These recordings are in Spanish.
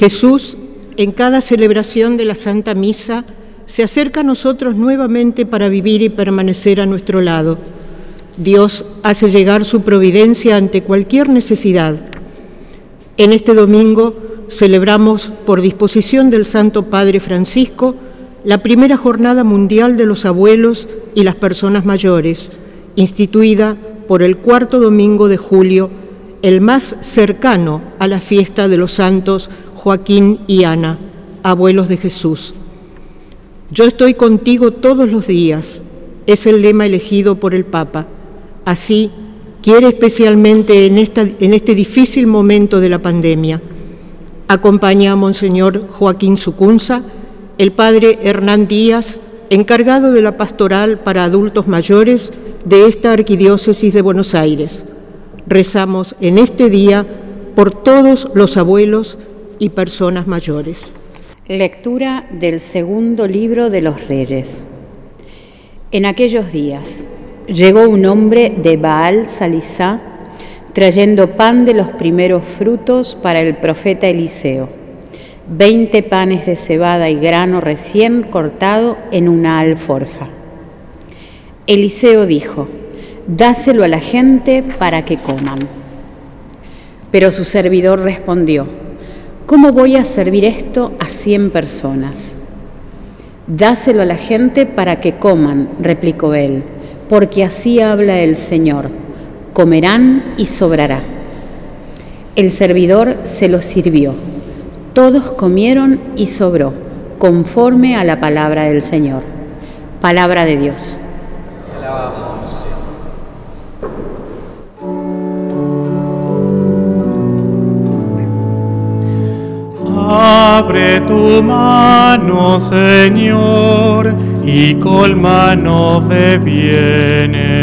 Jesús, en cada celebración de la Santa Misa, se acerca a nosotros nuevamente para vivir y permanecer a nuestro lado. Dios hace llegar su providencia ante cualquier necesidad. En este domingo celebramos, por disposición del Santo Padre Francisco, la primera jornada mundial de los abuelos y las personas mayores, instituida por el cuarto domingo de julio, el más cercano a la fiesta de los santos Joaquín y Ana, abuelos de Jesús. Yo estoy contigo todos los días, es el lema elegido por el Papa. Así, quiere especialmente en, en este difícil momento de la pandemia. Acompaña a Monseñor Joaquín Sucunza, el Padre Hernán Díaz, encargado de la pastoral para adultos mayores de esta Arquidiócesis de Buenos Aires. Rezamos en este día por todos los abuelos y personas mayores. Lectura del segundo libro de los Reyes. En aquellos días llegó un hombre de Baal Salisá trayendo pan de los primeros frutos para el profeta Eliseo, veinte panes de cebada y grano recién cortado en una alforja. Eliseo dijo, dáselo a la gente para que coman. Pero su servidor respondió, ¿cómo voy a servir esto a cien personas? Dáselo a la gente para que coman, replicó él, porque así habla el Señor, comerán y sobrará. El servidor se lo sirvió, todos comieron y sobró, conforme a la palabra del Señor. Palabra de Dios. Abre tu mano, Señor, y colmanos de bienes.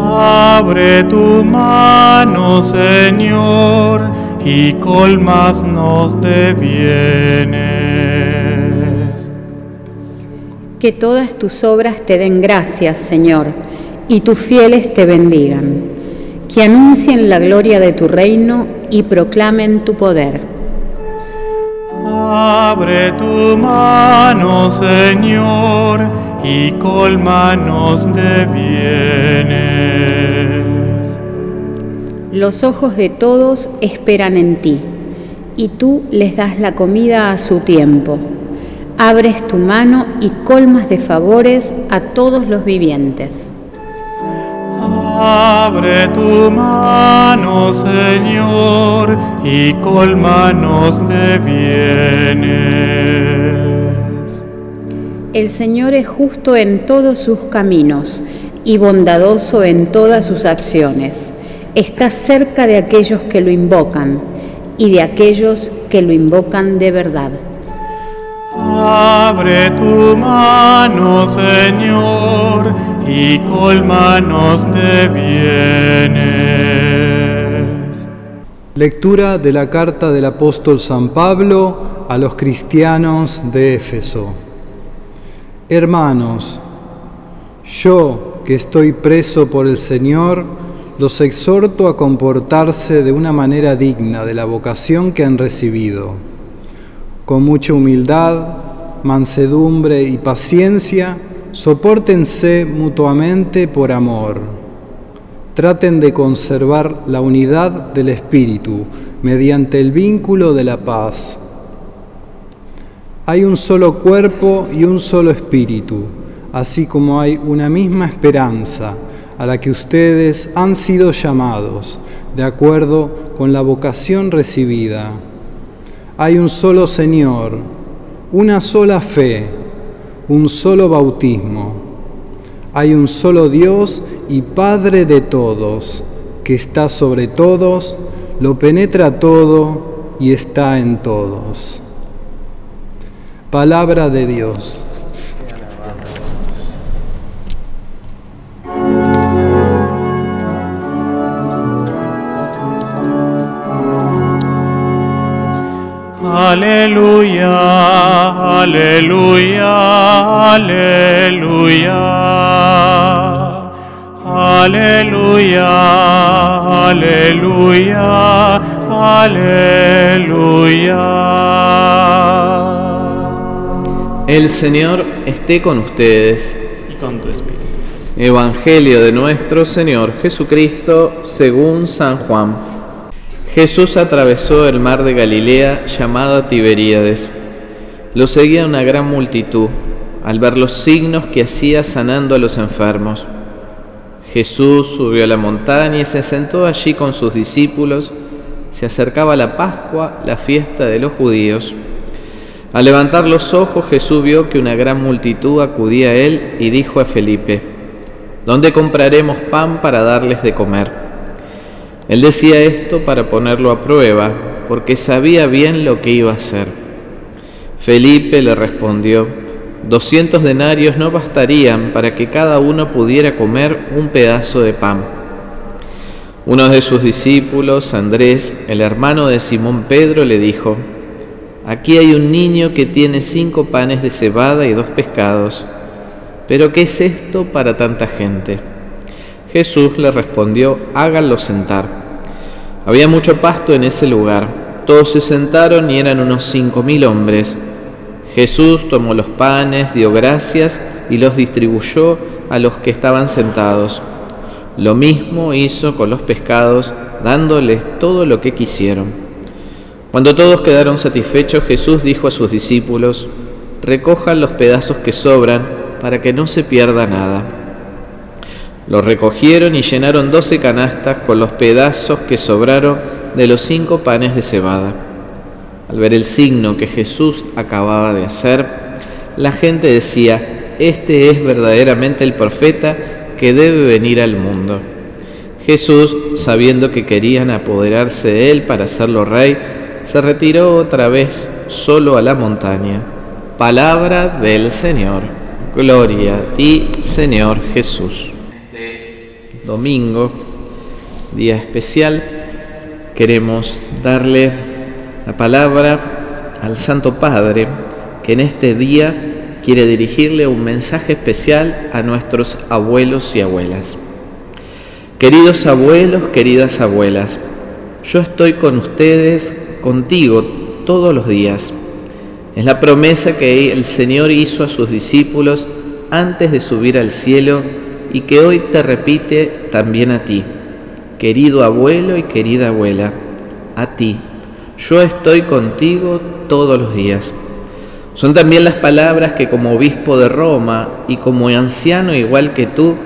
Abre tu mano, Señor, y colmasnos de bienes. Que todas tus obras te den gracias, Señor, y tus fieles te bendigan que anuncien la gloria de tu reino y proclamen tu poder. Abre tu mano, Señor, y colmanos de bienes. Los ojos de todos esperan en ti, y tú les das la comida a su tiempo. Abres tu mano y colmas de favores a todos los vivientes. Abre tu mano, Señor, y colmanos de bienes. El Señor es justo en todos sus caminos y bondadoso en todas sus acciones. Está cerca de aquellos que lo invocan y de aquellos que lo invocan de verdad. Abre tu mano, Señor, y colmanos de bienes. Lectura de la carta del apóstol San Pablo a los cristianos de Éfeso. Hermanos, yo que estoy preso por el Señor, los exhorto a comportarse de una manera digna de la vocación que han recibido, con mucha humildad, mansedumbre y paciencia, Sopórtense mutuamente por amor. Traten de conservar la unidad del Espíritu mediante el vínculo de la paz. Hay un solo cuerpo y un solo Espíritu, así como hay una misma esperanza a la que ustedes han sido llamados, de acuerdo con la vocación recibida. Hay un solo Señor, una sola fe un solo bautismo. Hay un solo Dios y Padre de todos, que está sobre todos, lo penetra todo y está en todos. Palabra de Dios. Aleluya, aleluya, aleluya. Aleluya, aleluya, Aleluya. El Señor esté con ustedes. Y con tu espíritu. Evangelio de nuestro Señor Jesucristo según San Juan. Jesús atravesó el mar de Galilea llamado Tiberíades. Lo seguía una gran multitud al ver los signos que hacía sanando a los enfermos. Jesús subió a la montaña y se sentó allí con sus discípulos. Se acercaba la Pascua, la fiesta de los judíos. Al levantar los ojos Jesús vio que una gran multitud acudía a él y dijo a Felipe, ¿Dónde compraremos pan para darles de comer? Él decía esto para ponerlo a prueba, porque sabía bien lo que iba a hacer. Felipe le respondió, Doscientos denarios no bastarían para que cada uno pudiera comer un pedazo de pan. Uno de sus discípulos, Andrés, el hermano de Simón Pedro, le dijo, Aquí hay un niño que tiene cinco panes de cebada y dos pescados, pero ¿qué es esto para tanta gente? Jesús le respondió, háganlo sentar. Había mucho pasto en ese lugar. Todos se sentaron y eran unos cinco mil hombres. Jesús tomó los panes, dio gracias y los distribuyó a los que estaban sentados. Lo mismo hizo con los pescados, dándoles todo lo que quisieron. Cuando todos quedaron satisfechos, Jesús dijo a sus discípulos, recojan los pedazos que sobran para que no se pierda nada. Los recogieron y llenaron doce canastas con los pedazos que sobraron de los cinco panes de cebada. Al ver el signo que Jesús acababa de hacer, la gente decía, este es verdaderamente el profeta que debe venir al mundo. Jesús, sabiendo que querían apoderarse de él para hacerlo rey, se retiró otra vez solo a la montaña. Palabra del Señor. Gloria a ti, Señor Jesús. Este domingo, día especial, queremos darle la palabra al Santo Padre, que en este día quiere dirigirle un mensaje especial a nuestros abuelos y abuelas. Queridos abuelos, queridas abuelas, yo estoy con ustedes, contigo, todos los días. Es la promesa que el Señor hizo a sus discípulos antes de subir al cielo y que hoy te repite también a ti. Querido abuelo y querida abuela, a ti. Yo estoy contigo todos los días. Son también las palabras que como obispo de Roma y como anciano igual que tú,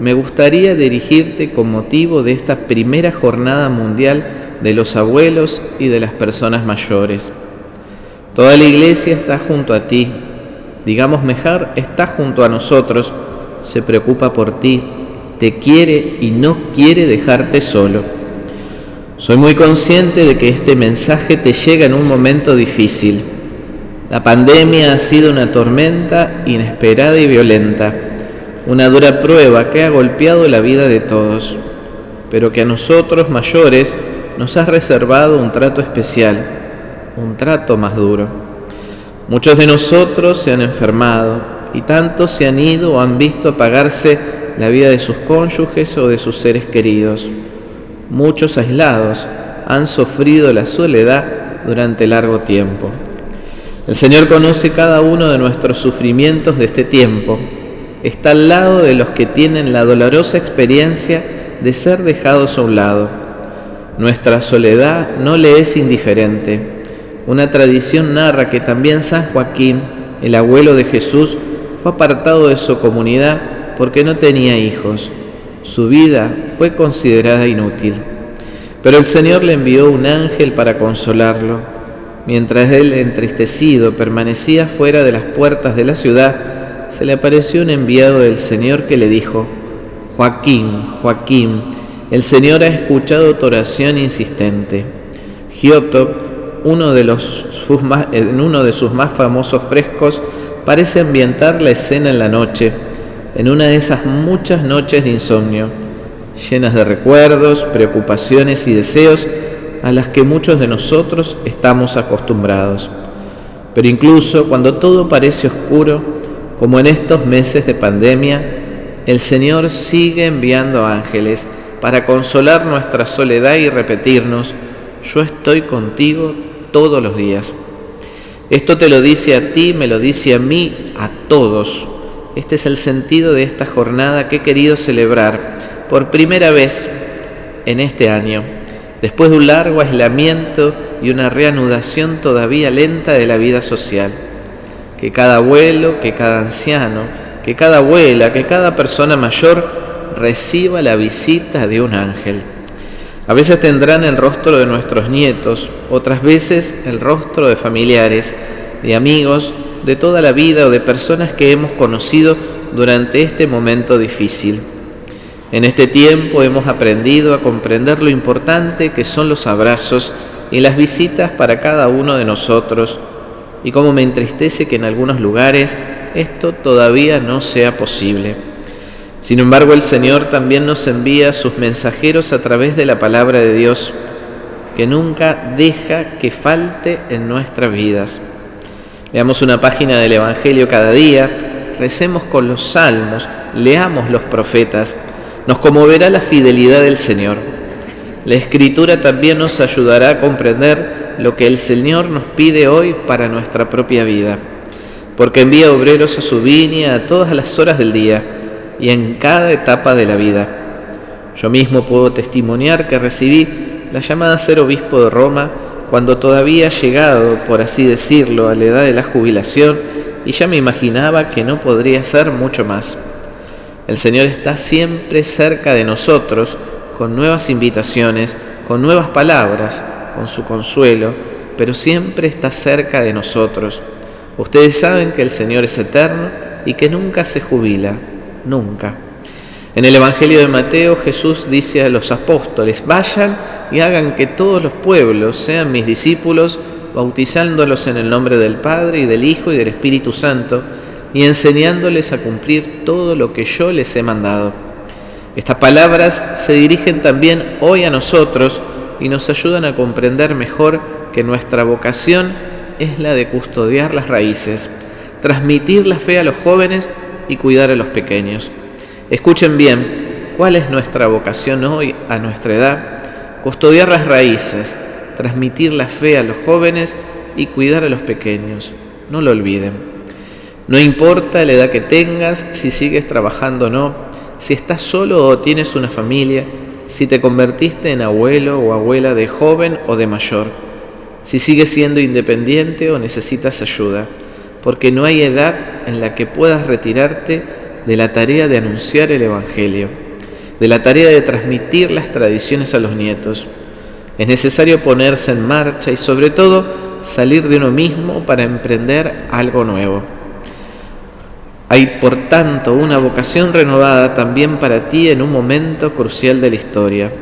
me gustaría dirigirte con motivo de esta primera jornada mundial de los abuelos y de las personas mayores. Toda la iglesia está junto a ti, digamos mejor, está junto a nosotros, se preocupa por ti, te quiere y no quiere dejarte solo. Soy muy consciente de que este mensaje te llega en un momento difícil. La pandemia ha sido una tormenta inesperada y violenta una dura prueba que ha golpeado la vida de todos, pero que a nosotros mayores nos ha reservado un trato especial, un trato más duro. Muchos de nosotros se han enfermado y tantos se han ido o han visto apagarse la vida de sus cónyuges o de sus seres queridos. Muchos aislados han sufrido la soledad durante largo tiempo. El Señor conoce cada uno de nuestros sufrimientos de este tiempo está al lado de los que tienen la dolorosa experiencia de ser dejados a un lado. Nuestra soledad no le es indiferente. Una tradición narra que también San Joaquín, el abuelo de Jesús, fue apartado de su comunidad porque no tenía hijos. Su vida fue considerada inútil. Pero el Señor le envió un ángel para consolarlo. Mientras él, entristecido, permanecía fuera de las puertas de la ciudad, se le apareció un enviado del Señor que le dijo, Joaquín, Joaquín, el Señor ha escuchado tu oración insistente. Giotto, uno de en uno de sus más famosos frescos, parece ambientar la escena en la noche, en una de esas muchas noches de insomnio, llenas de recuerdos, preocupaciones y deseos a las que muchos de nosotros estamos acostumbrados. Pero incluso cuando todo parece oscuro, como en estos meses de pandemia, el Señor sigue enviando ángeles para consolar nuestra soledad y repetirnos, yo estoy contigo todos los días. Esto te lo dice a ti, me lo dice a mí, a todos. Este es el sentido de esta jornada que he querido celebrar por primera vez en este año, después de un largo aislamiento y una reanudación todavía lenta de la vida social. Que cada abuelo, que cada anciano, que cada abuela, que cada persona mayor reciba la visita de un ángel. A veces tendrán el rostro de nuestros nietos, otras veces el rostro de familiares, de amigos, de toda la vida o de personas que hemos conocido durante este momento difícil. En este tiempo hemos aprendido a comprender lo importante que son los abrazos y las visitas para cada uno de nosotros y cómo me entristece que en algunos lugares esto todavía no sea posible. Sin embargo, el Señor también nos envía sus mensajeros a través de la palabra de Dios, que nunca deja que falte en nuestras vidas. Leamos una página del Evangelio cada día, recemos con los salmos, leamos los profetas, nos conmoverá la fidelidad del Señor. La escritura también nos ayudará a comprender lo que el Señor nos pide hoy para nuestra propia vida, porque envía obreros a su viña a todas las horas del día y en cada etapa de la vida. Yo mismo puedo testimoniar que recibí la llamada a ser obispo de Roma cuando todavía llegado, por así decirlo, a la edad de la jubilación y ya me imaginaba que no podría ser mucho más. El Señor está siempre cerca de nosotros con nuevas invitaciones, con nuevas palabras, con su consuelo, pero siempre está cerca de nosotros. Ustedes saben que el Señor es eterno y que nunca se jubila, nunca. En el Evangelio de Mateo Jesús dice a los apóstoles, vayan y hagan que todos los pueblos sean mis discípulos, bautizándolos en el nombre del Padre y del Hijo y del Espíritu Santo, y enseñándoles a cumplir todo lo que yo les he mandado. Estas palabras se dirigen también hoy a nosotros y nos ayudan a comprender mejor que nuestra vocación es la de custodiar las raíces, transmitir la fe a los jóvenes y cuidar a los pequeños. Escuchen bien, ¿cuál es nuestra vocación hoy a nuestra edad? Custodiar las raíces, transmitir la fe a los jóvenes y cuidar a los pequeños. No lo olviden. No importa la edad que tengas, si sigues trabajando o no, si estás solo o tienes una familia, si te convertiste en abuelo o abuela de joven o de mayor, si sigues siendo independiente o necesitas ayuda, porque no hay edad en la que puedas retirarte de la tarea de anunciar el Evangelio, de la tarea de transmitir las tradiciones a los nietos. Es necesario ponerse en marcha y sobre todo salir de uno mismo para emprender algo nuevo. Hay, por tanto, una vocación renovada también para ti en un momento crucial de la historia.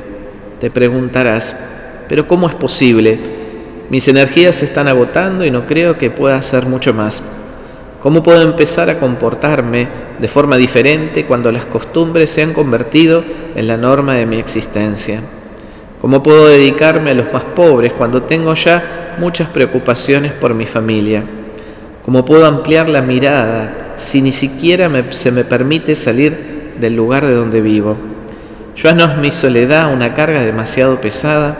Te preguntarás, pero ¿cómo es posible? Mis energías se están agotando y no creo que pueda hacer mucho más. ¿Cómo puedo empezar a comportarme de forma diferente cuando las costumbres se han convertido en la norma de mi existencia? ¿Cómo puedo dedicarme a los más pobres cuando tengo ya muchas preocupaciones por mi familia? ¿Cómo puedo ampliar la mirada si ni siquiera se me permite salir del lugar de donde vivo? Yo no es mi soledad una carga demasiado pesada.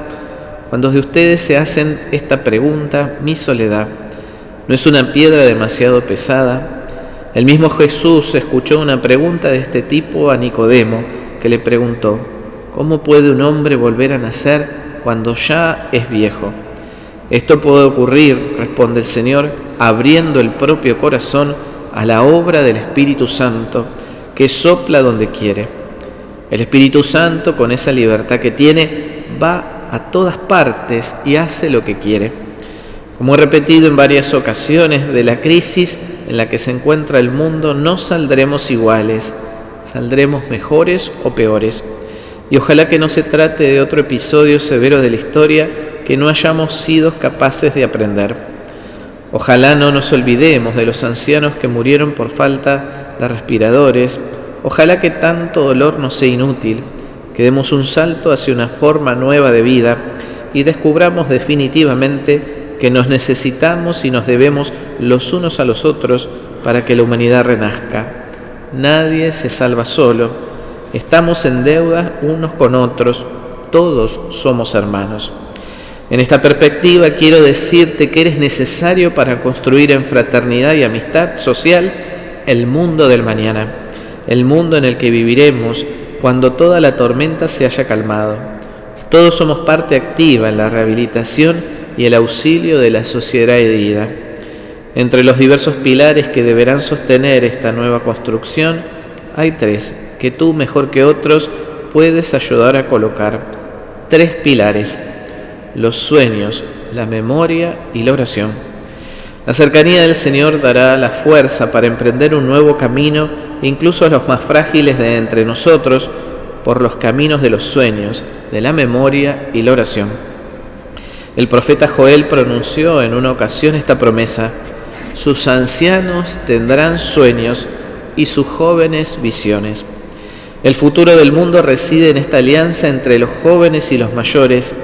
Cuando de ustedes se hacen esta pregunta, mi soledad, ¿no es una piedra demasiado pesada? El mismo Jesús escuchó una pregunta de este tipo a Nicodemo, que le preguntó, ¿cómo puede un hombre volver a nacer cuando ya es viejo? Esto puede ocurrir, responde el Señor, abriendo el propio corazón a la obra del Espíritu Santo que sopla donde quiere. El Espíritu Santo, con esa libertad que tiene, va a todas partes y hace lo que quiere. Como he repetido en varias ocasiones, de la crisis en la que se encuentra el mundo no saldremos iguales, saldremos mejores o peores. Y ojalá que no se trate de otro episodio severo de la historia que no hayamos sido capaces de aprender. Ojalá no nos olvidemos de los ancianos que murieron por falta de respiradores. Ojalá que tanto dolor no sea inútil, que demos un salto hacia una forma nueva de vida y descubramos definitivamente que nos necesitamos y nos debemos los unos a los otros para que la humanidad renazca. Nadie se salva solo, estamos en deuda unos con otros, todos somos hermanos. En esta perspectiva quiero decirte que eres necesario para construir en fraternidad y amistad social el mundo del mañana, el mundo en el que viviremos cuando toda la tormenta se haya calmado. Todos somos parte activa en la rehabilitación y el auxilio de la sociedad herida. Entre los diversos pilares que deberán sostener esta nueva construcción, hay tres que tú, mejor que otros, puedes ayudar a colocar. Tres pilares, los sueños, la memoria y la oración. La cercanía del Señor dará la fuerza para emprender un nuevo camino, incluso a los más frágiles de entre nosotros, por los caminos de los sueños, de la memoria y la oración. El profeta Joel pronunció en una ocasión esta promesa, sus ancianos tendrán sueños y sus jóvenes visiones. El futuro del mundo reside en esta alianza entre los jóvenes y los mayores,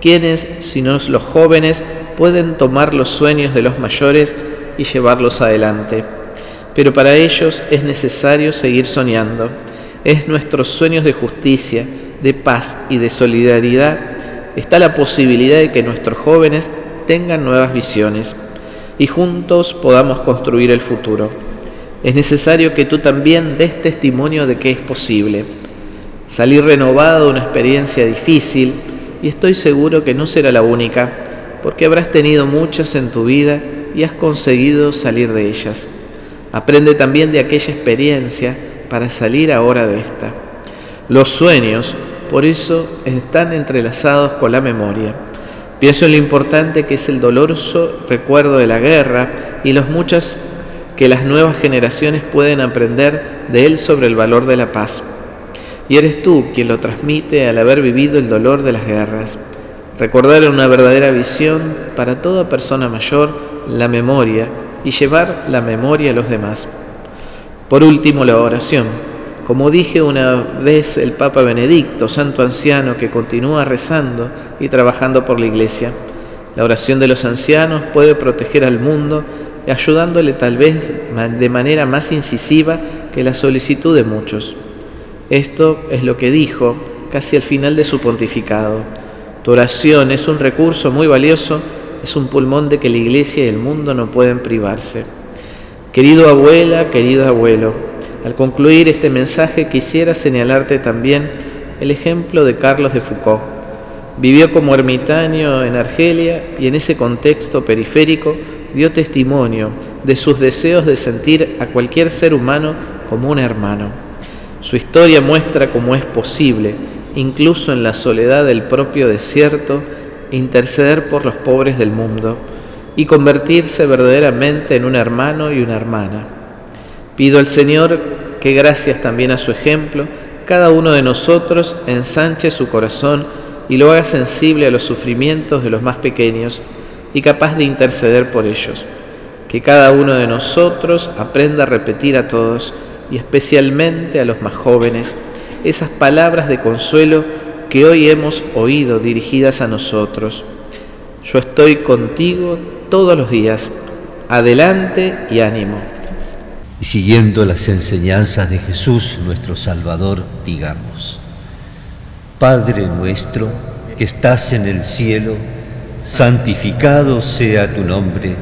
quienes, si no los jóvenes, pueden tomar los sueños de los mayores y llevarlos adelante. Pero para ellos es necesario seguir soñando. Es nuestros sueños de justicia, de paz y de solidaridad. Está la posibilidad de que nuestros jóvenes tengan nuevas visiones y juntos podamos construir el futuro es necesario que tú también des testimonio de que es posible. Salir renovado de una experiencia difícil, y estoy seguro que no será la única, porque habrás tenido muchas en tu vida y has conseguido salir de ellas. Aprende también de aquella experiencia para salir ahora de esta. Los sueños, por eso, están entrelazados con la memoria. Pienso en lo importante que es el doloroso recuerdo de la guerra y los muchos que las nuevas generaciones pueden aprender de él sobre el valor de la paz. Y eres tú quien lo transmite al haber vivido el dolor de las guerras. Recordar una verdadera visión para toda persona mayor la memoria y llevar la memoria a los demás. Por último, la oración. Como dije una vez el Papa Benedicto, santo anciano que continúa rezando y trabajando por la Iglesia, la oración de los ancianos puede proteger al mundo ayudándole tal vez de manera más incisiva que la solicitud de muchos. Esto es lo que dijo casi al final de su pontificado. Tu oración es un recurso muy valioso, es un pulmón de que la iglesia y el mundo no pueden privarse. Querido abuela, querido abuelo, al concluir este mensaje quisiera señalarte también el ejemplo de Carlos de Foucault. Vivió como ermitaño en Argelia y en ese contexto periférico dio testimonio de sus deseos de sentir a cualquier ser humano como un hermano. Su historia muestra cómo es posible, incluso en la soledad del propio desierto, interceder por los pobres del mundo y convertirse verdaderamente en un hermano y una hermana. Pido al Señor que gracias también a su ejemplo, cada uno de nosotros ensanche su corazón y lo haga sensible a los sufrimientos de los más pequeños y capaz de interceder por ellos. Que cada uno de nosotros aprenda a repetir a todos y especialmente a los más jóvenes esas palabras de consuelo que hoy hemos oído dirigidas a nosotros. Yo estoy contigo todos los días. Adelante y ánimo. Y siguiendo las enseñanzas de Jesús, nuestro Salvador, digamos, Padre nuestro que estás en el cielo, santificado sea tu nombre,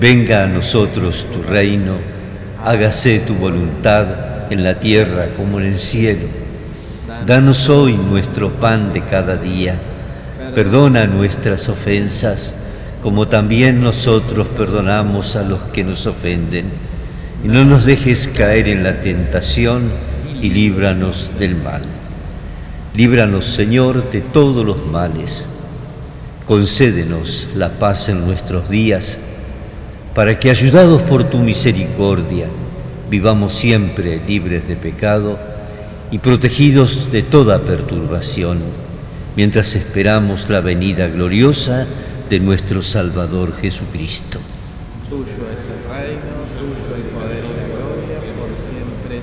venga a nosotros tu reino, hágase tu voluntad en la tierra como en el cielo. Danos hoy nuestro pan de cada día, perdona nuestras ofensas, como también nosotros perdonamos a los que nos ofenden, y no nos dejes caer en la tentación, y líbranos del mal. Líbranos, Señor, de todos los males concédenos la paz en nuestros días, para que, ayudados por tu misericordia, vivamos siempre libres de pecado y protegidos de toda perturbación, mientras esperamos la venida gloriosa de nuestro Salvador Jesucristo. Tuyo es el reino, tuyo el poder y la gloria por siempre.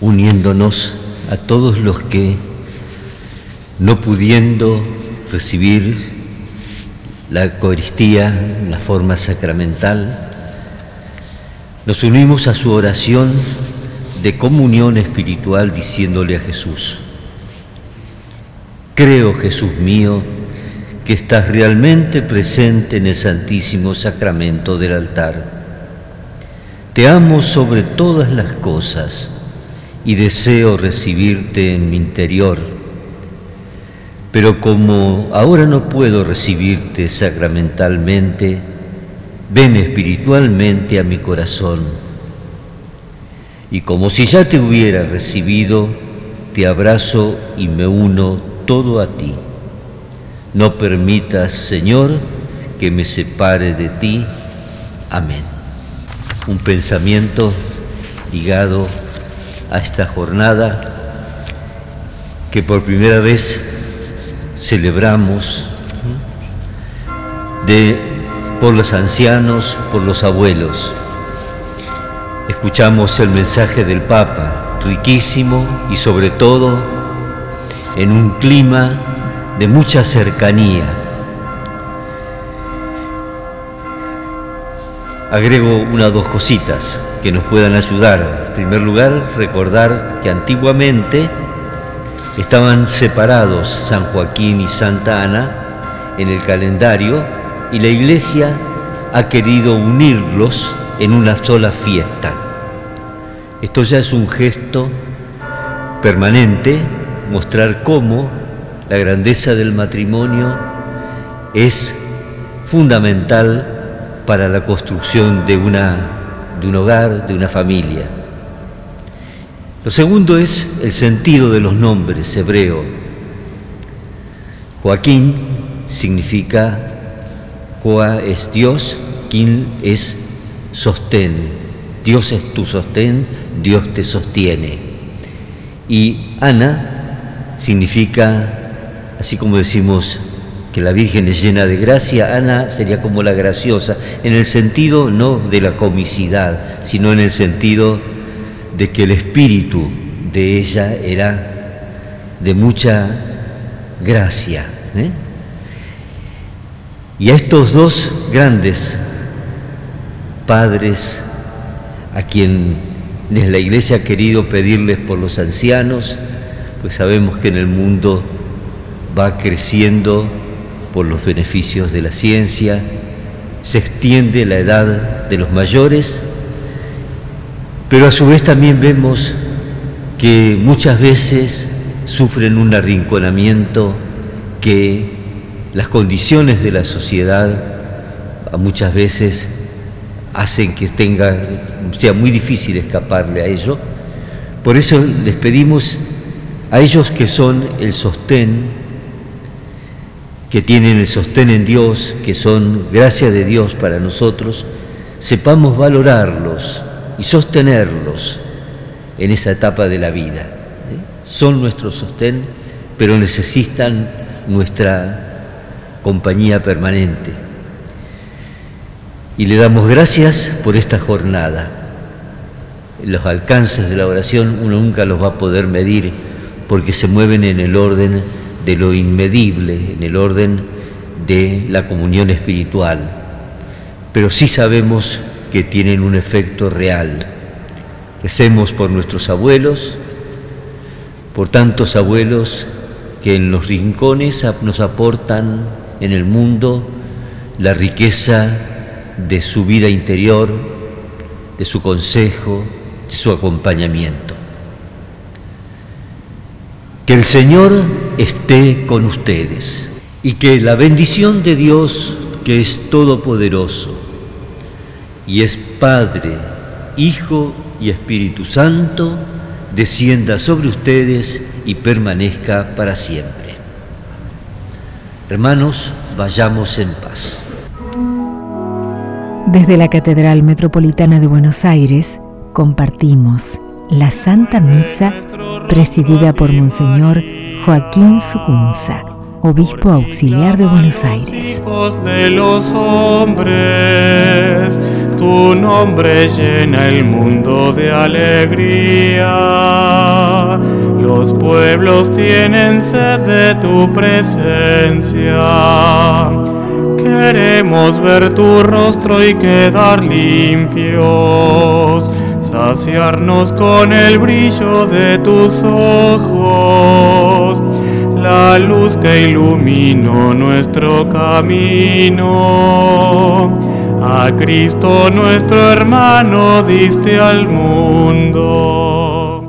uniéndonos a todos los que, no pudiendo recibir la Eucaristía en la forma sacramental, nos unimos a su oración de comunión espiritual diciéndole a Jesús, creo Jesús mío que estás realmente presente en el Santísimo Sacramento del altar. Te amo sobre todas las cosas y deseo recibirte en mi interior. Pero como ahora no puedo recibirte sacramentalmente, ven espiritualmente a mi corazón. Y como si ya te hubiera recibido, te abrazo y me uno todo a ti. No permitas, Señor, que me separe de ti. Amén. Un pensamiento ligado a esta jornada que por primera vez celebramos de, por los ancianos, por los abuelos. Escuchamos el mensaje del Papa, riquísimo y sobre todo en un clima de mucha cercanía. Agrego una o dos cositas que nos puedan ayudar. En primer lugar, recordar que antiguamente estaban separados San Joaquín y Santa Ana en el calendario y la Iglesia ha querido unirlos en una sola fiesta. Esto ya es un gesto permanente, mostrar cómo la grandeza del matrimonio es fundamental para la construcción de, una, de un hogar, de una familia. Lo segundo es el sentido de los nombres hebreos. Joaquín significa Joa es Dios, Quin es sostén. Dios es tu sostén, Dios te sostiene. Y Ana significa, así como decimos que la Virgen es llena de gracia, Ana sería como la graciosa, en el sentido no de la comicidad, sino en el sentido de que el espíritu de ella era de mucha gracia. ¿eh? Y a estos dos grandes padres, a quienes la Iglesia ha querido pedirles por los ancianos, pues sabemos que en el mundo va creciendo por los beneficios de la ciencia, se extiende la edad de los mayores, pero a su vez también vemos que muchas veces sufren un arrinconamiento que las condiciones de la sociedad muchas veces hacen que tenga, sea muy difícil escaparle a ello. Por eso les pedimos a ellos que son el sostén que tienen el sostén en Dios, que son gracia de Dios para nosotros, sepamos valorarlos y sostenerlos en esa etapa de la vida. ¿eh? Son nuestro sostén, pero necesitan nuestra compañía permanente. Y le damos gracias por esta jornada. Los alcances de la oración uno nunca los va a poder medir porque se mueven en el orden de lo inmedible en el orden de la comunión espiritual, pero sí sabemos que tienen un efecto real. Recemos por nuestros abuelos, por tantos abuelos que en los rincones nos aportan en el mundo la riqueza de su vida interior, de su consejo, de su acompañamiento. Que el Señor esté con ustedes y que la bendición de Dios, que es todopoderoso y es Padre, Hijo y Espíritu Santo, descienda sobre ustedes y permanezca para siempre. Hermanos, vayamos en paz. Desde la Catedral Metropolitana de Buenos Aires compartimos la Santa Misa presidida por Monseñor Joaquín Sucunza, obispo auxiliar de Buenos Aires. Hijos de los hombres, tu nombre llena el mundo de alegría. Los pueblos tienen sed de tu presencia. Queremos ver tu rostro y quedar limpios, saciarnos con el brillo de tus ojos, la luz que iluminó nuestro camino. A Cristo nuestro hermano diste al mundo.